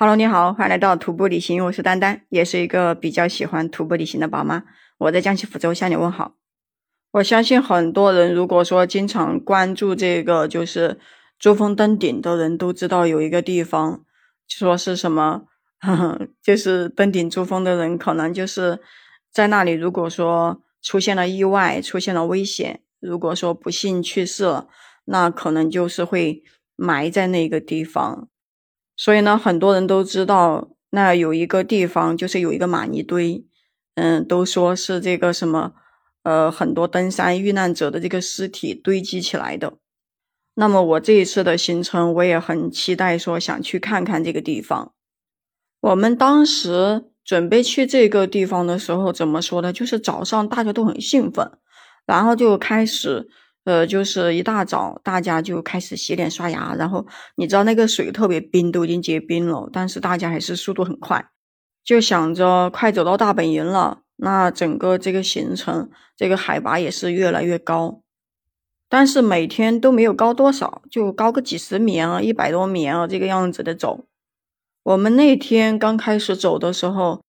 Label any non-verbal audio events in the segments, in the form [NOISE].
Hello，你好，欢迎来到徒步旅行，我是丹丹，也是一个比较喜欢徒步旅行的宝妈。我在江西抚州向你问好。我相信很多人如果说经常关注这个就是珠峰登顶的人都知道有一个地方，说是什么，[LAUGHS] 就是登顶珠峰的人可能就是在那里，如果说出现了意外，出现了危险，如果说不幸去世了，那可能就是会埋在那个地方。所以呢，很多人都知道，那有一个地方就是有一个玛尼堆，嗯，都说是这个什么，呃，很多登山遇难者的这个尸体堆积起来的。那么我这一次的行程，我也很期待，说想去看看这个地方。我们当时准备去这个地方的时候，怎么说呢？就是早上大家都很兴奋，然后就开始。呃，就是一大早，大家就开始洗脸刷牙，然后你知道那个水特别冰，都已经结冰了，但是大家还是速度很快，就想着快走到大本营了。那整个这个行程，这个海拔也是越来越高，但是每天都没有高多少，就高个几十米啊，一百多米啊，这个样子的走。我们那天刚开始走的时候，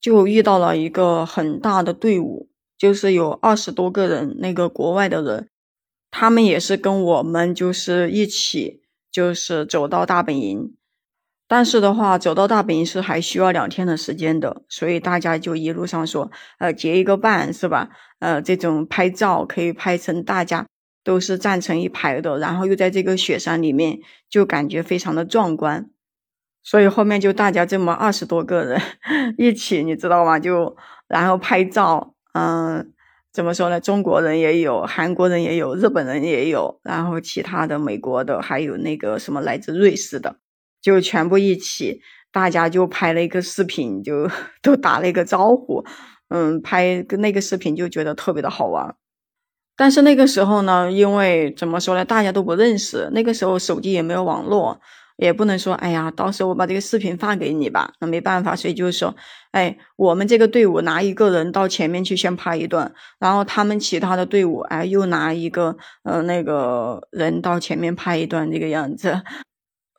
就遇到了一个很大的队伍，就是有二十多个人，那个国外的人。他们也是跟我们就是一起，就是走到大本营，但是的话，走到大本营是还需要两天的时间的，所以大家就一路上说，呃，结一个伴是吧？呃，这种拍照可以拍成大家都是站成一排的，然后又在这个雪山里面，就感觉非常的壮观，所以后面就大家这么二十多个人 [LAUGHS] 一起，你知道吗？就然后拍照，嗯。怎么说呢？中国人也有，韩国人也有，日本人也有，然后其他的美国的，还有那个什么来自瑞士的，就全部一起，大家就拍了一个视频，就都打了一个招呼，嗯，拍那个视频就觉得特别的好玩。但是那个时候呢，因为怎么说呢，大家都不认识，那个时候手机也没有网络。也不能说，哎呀，到时候我把这个视频发给你吧，那没办法，所以就是说，哎，我们这个队伍拿一个人到前面去先拍一段，然后他们其他的队伍，哎，又拿一个呃那个人到前面拍一段这个样子，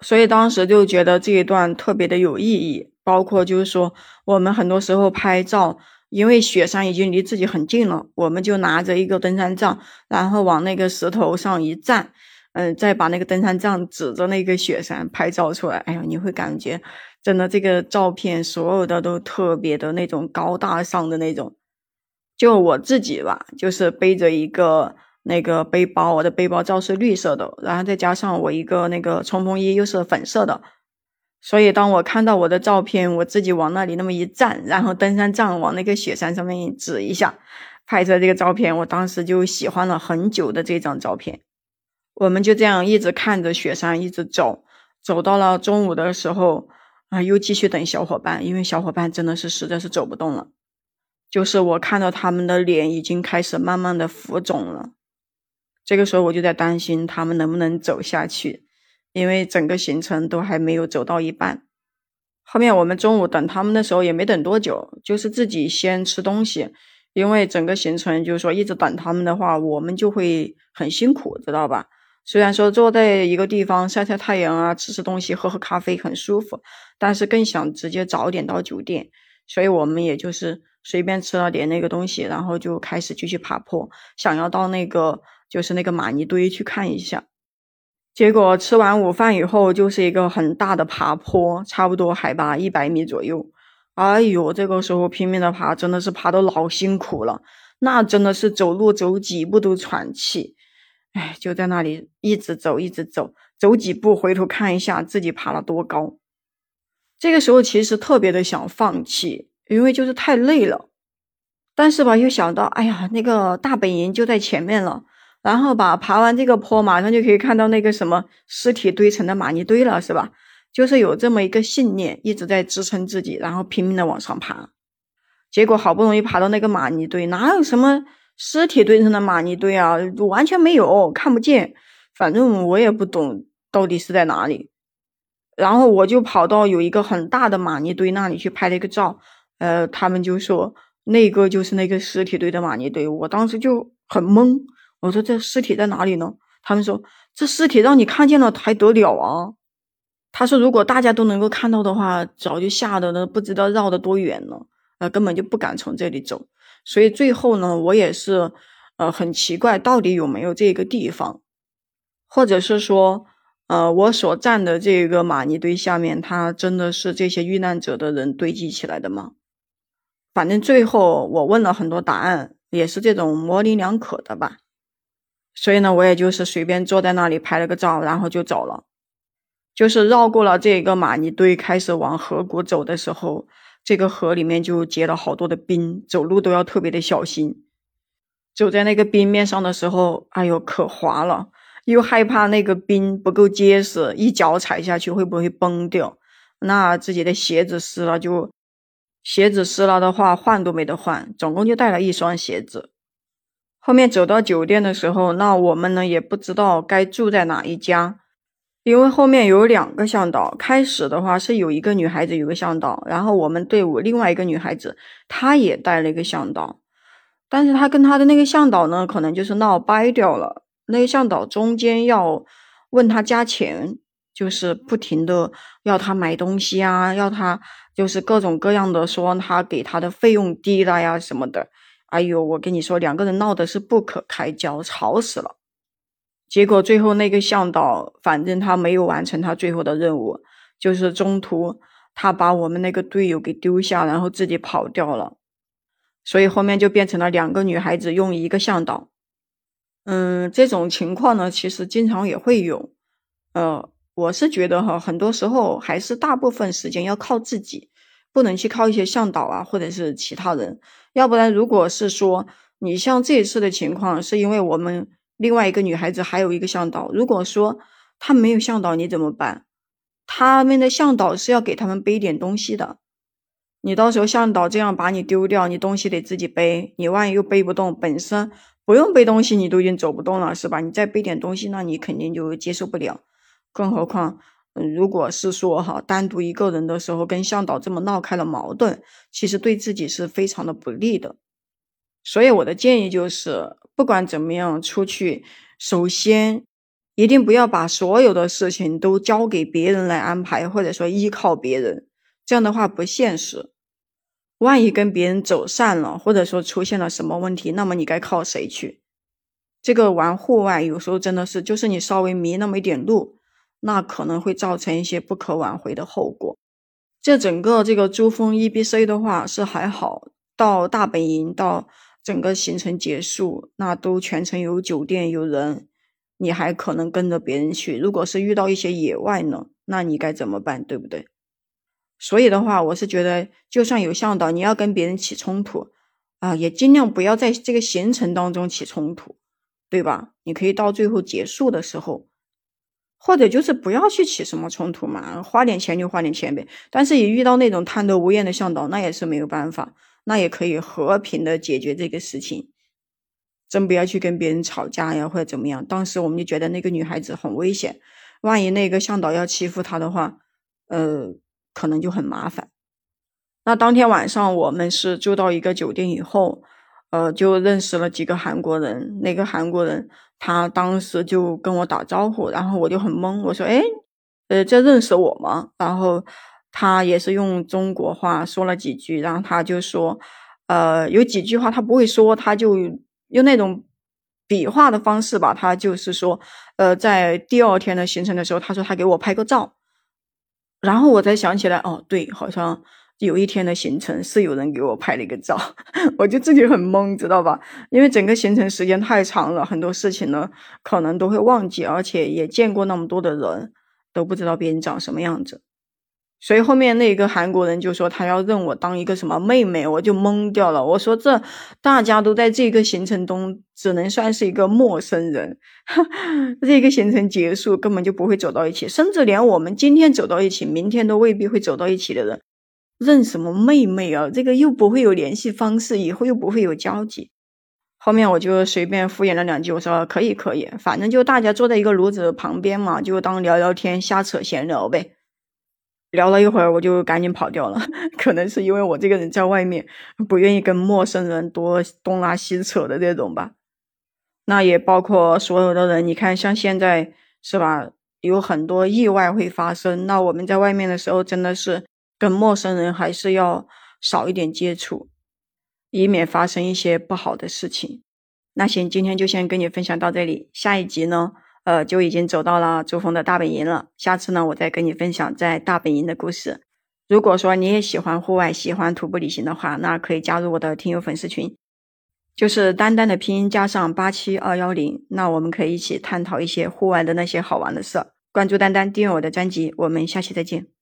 所以当时就觉得这一段特别的有意义，包括就是说，我们很多时候拍照，因为雪山已经离自己很近了，我们就拿着一个登山杖，然后往那个石头上一站。嗯，再把那个登山杖指着那个雪山拍照出来，哎呦，你会感觉真的这个照片所有的都特别的那种高大上的那种。就我自己吧，就是背着一个那个背包，我的背包罩是绿色的，然后再加上我一个那个冲锋衣又是粉色的，所以当我看到我的照片，我自己往那里那么一站，然后登山杖往那个雪山上面指一下，拍出来这个照片，我当时就喜欢了很久的这张照片。我们就这样一直看着雪山，一直走，走到了中午的时候，啊，又继续等小伙伴，因为小伙伴真的是实在是走不动了。就是我看到他们的脸已经开始慢慢的浮肿了，这个时候我就在担心他们能不能走下去，因为整个行程都还没有走到一半。后面我们中午等他们的时候也没等多久，就是自己先吃东西，因为整个行程就是说一直等他们的话，我们就会很辛苦，知道吧？虽然说坐在一个地方晒晒太阳啊，吃吃东西，喝喝咖啡很舒服，但是更想直接早点到酒店，所以我们也就是随便吃了点那个东西，然后就开始继续爬坡，想要到那个就是那个玛尼堆去看一下。结果吃完午饭以后，就是一个很大的爬坡，差不多海拔一百米左右。哎呦，这个时候拼命的爬，真的是爬的老辛苦了，那真的是走路走几步都喘气。哎，就在那里一直走，一直走，走几步回头看一下自己爬了多高。这个时候其实特别的想放弃，因为就是太累了。但是吧，又想到，哎呀，那个大本营就在前面了，然后吧，爬完这个坡，马上就可以看到那个什么尸体堆成的玛尼堆了，是吧？就是有这么一个信念一直在支撑自己，然后拼命的往上爬。结果好不容易爬到那个玛尼堆，哪有什么？尸体堆成的玛尼堆啊，完全没有看不见，反正我也不懂到底是在哪里。然后我就跑到有一个很大的玛尼堆那里去拍了一个照，呃，他们就说那个就是那个尸体堆的玛尼堆，我当时就很懵，我说这尸体在哪里呢？他们说这尸体让你看见了还得了啊？他说如果大家都能够看到的话，早就吓得那不知道绕得多远了，呃，根本就不敢从这里走。所以最后呢，我也是，呃，很奇怪，到底有没有这个地方，或者是说，呃，我所站的这个玛尼堆下面，它真的是这些遇难者的人堆积起来的吗？反正最后我问了很多答案，也是这种模棱两可的吧。所以呢，我也就是随便坐在那里拍了个照，然后就走了。就是绕过了这个玛尼堆，开始往河谷走的时候，这个河里面就结了好多的冰，走路都要特别的小心。走在那个冰面上的时候，哎呦，可滑了，又害怕那个冰不够结实，一脚踩下去会不会崩掉？那自己的鞋子湿了就。鞋子湿了的话，换都没得换，总共就带了一双鞋子。后面走到酒店的时候，那我们呢也不知道该住在哪一家，因为后面有两个向导。开始的话是有一个女孩子有个向导，然后我们队伍另外一个女孩子她也带了一个向导，但是她跟她的那个向导呢，可能就是闹掰掉了。那个向导中间要问他加钱，就是不停的要他买东西啊，要他。就是各种各样的说他给他的费用低了呀什么的，哎呦，我跟你说，两个人闹的是不可开交，吵死了。结果最后那个向导，反正他没有完成他最后的任务，就是中途他把我们那个队友给丢下，然后自己跑掉了。所以后面就变成了两个女孩子用一个向导。嗯，这种情况呢，其实经常也会有，呃。我是觉得哈，很多时候还是大部分时间要靠自己，不能去靠一些向导啊，或者是其他人。要不然，如果是说你像这一次的情况，是因为我们另外一个女孩子还有一个向导，如果说他没有向导，你怎么办？他们的向导是要给他们背点东西的，你到时候向导这样把你丢掉，你东西得自己背，你万一又背不动，本身不用背东西，你都已经走不动了，是吧？你再背点东西，那你肯定就接受不了。更何况，嗯，如果是说哈，单独一个人的时候跟向导这么闹开了矛盾，其实对自己是非常的不利的。所以我的建议就是，不管怎么样出去，首先一定不要把所有的事情都交给别人来安排，或者说依靠别人，这样的话不现实。万一跟别人走散了，或者说出现了什么问题，那么你该靠谁去？这个玩户外有时候真的是，就是你稍微迷那么一点路。那可能会造成一些不可挽回的后果。这整个这个珠峰 E B C 的话是还好，到大本营到整个行程结束，那都全程有酒店有人，你还可能跟着别人去。如果是遇到一些野外呢，那你该怎么办？对不对？所以的话，我是觉得，就算有向导，你要跟别人起冲突啊，也尽量不要在这个行程当中起冲突，对吧？你可以到最后结束的时候。或者就是不要去起什么冲突嘛，花点钱就花点钱呗。但是也遇到那种贪得无厌的向导，那也是没有办法，那也可以和平的解决这个事情。真不要去跟别人吵架呀，或者怎么样。当时我们就觉得那个女孩子很危险，万一那个向导要欺负她的话，呃，可能就很麻烦。那当天晚上我们是住到一个酒店以后。呃，就认识了几个韩国人。那个韩国人，他当时就跟我打招呼，然后我就很懵。我说：“哎，呃，这认识我吗？”然后他也是用中国话说了几句，然后他就说：“呃，有几句话他不会说，他就用那种比划的方式吧。他就是说，呃，在第二天的行程的时候，他说他给我拍个照。然后我才想起来，哦，对，好像。”有一天的行程是有人给我拍了一个照，[LAUGHS] 我就自己很懵，知道吧？因为整个行程时间太长了，很多事情呢可能都会忘记，而且也见过那么多的人，都不知道别人长什么样子。所以后面那个韩国人就说他要认我当一个什么妹妹，我就懵掉了。我说这大家都在这个行程中只能算是一个陌生人，[LAUGHS] 这个行程结束根本就不会走到一起，甚至连我们今天走到一起，明天都未必会走到一起的人。认什么妹妹啊？这个又不会有联系方式，以后又不会有交集。后面我就随便敷衍了两句，我说可以可以，反正就大家坐在一个炉子旁边嘛，就当聊聊天、瞎扯闲聊呗。聊了一会儿，我就赶紧跑掉了。[LAUGHS] 可能是因为我这个人在外面不愿意跟陌生人多东拉西扯的这种吧。那也包括所有的人，你看像现在是吧？有很多意外会发生。那我们在外面的时候，真的是跟陌生人还是要少一点接触，以免发生一些不好的事情。那行，今天就先跟你分享到这里，下一集呢，呃，就已经走到了珠峰的大本营了。下次呢，我再跟你分享在大本营的故事。如果说你也喜欢户外，喜欢徒步旅行的话，那可以加入我的听友粉丝群，就是丹丹的拼音加上八七二幺零。那我们可以一起探讨一些户外的那些好玩的事。关注丹丹，订阅我的专辑，我们下期再见。